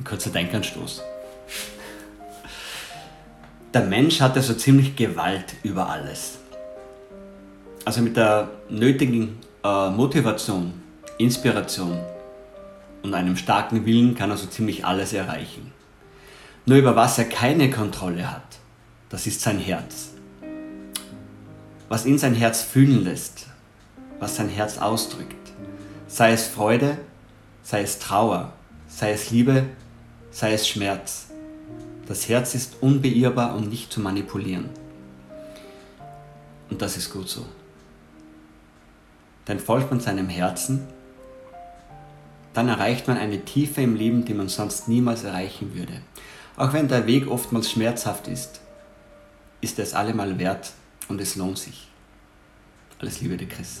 Ein kurzer Denkanstoß. Der Mensch hat ja so ziemlich Gewalt über alles. Also mit der nötigen äh, Motivation, Inspiration und einem starken Willen kann er so ziemlich alles erreichen. Nur über was er keine Kontrolle hat, das ist sein Herz. Was ihn sein Herz fühlen lässt, was sein Herz ausdrückt. Sei es Freude, sei es Trauer, sei es Liebe, sei es Schmerz. Das Herz ist unbeirrbar und nicht zu manipulieren. Und das ist gut so. Denn folgt man seinem Herzen, dann erreicht man eine Tiefe im Leben, die man sonst niemals erreichen würde. Auch wenn der Weg oftmals schmerzhaft ist, ist es allemal wert und es lohnt sich. Alles Liebe, der Chris.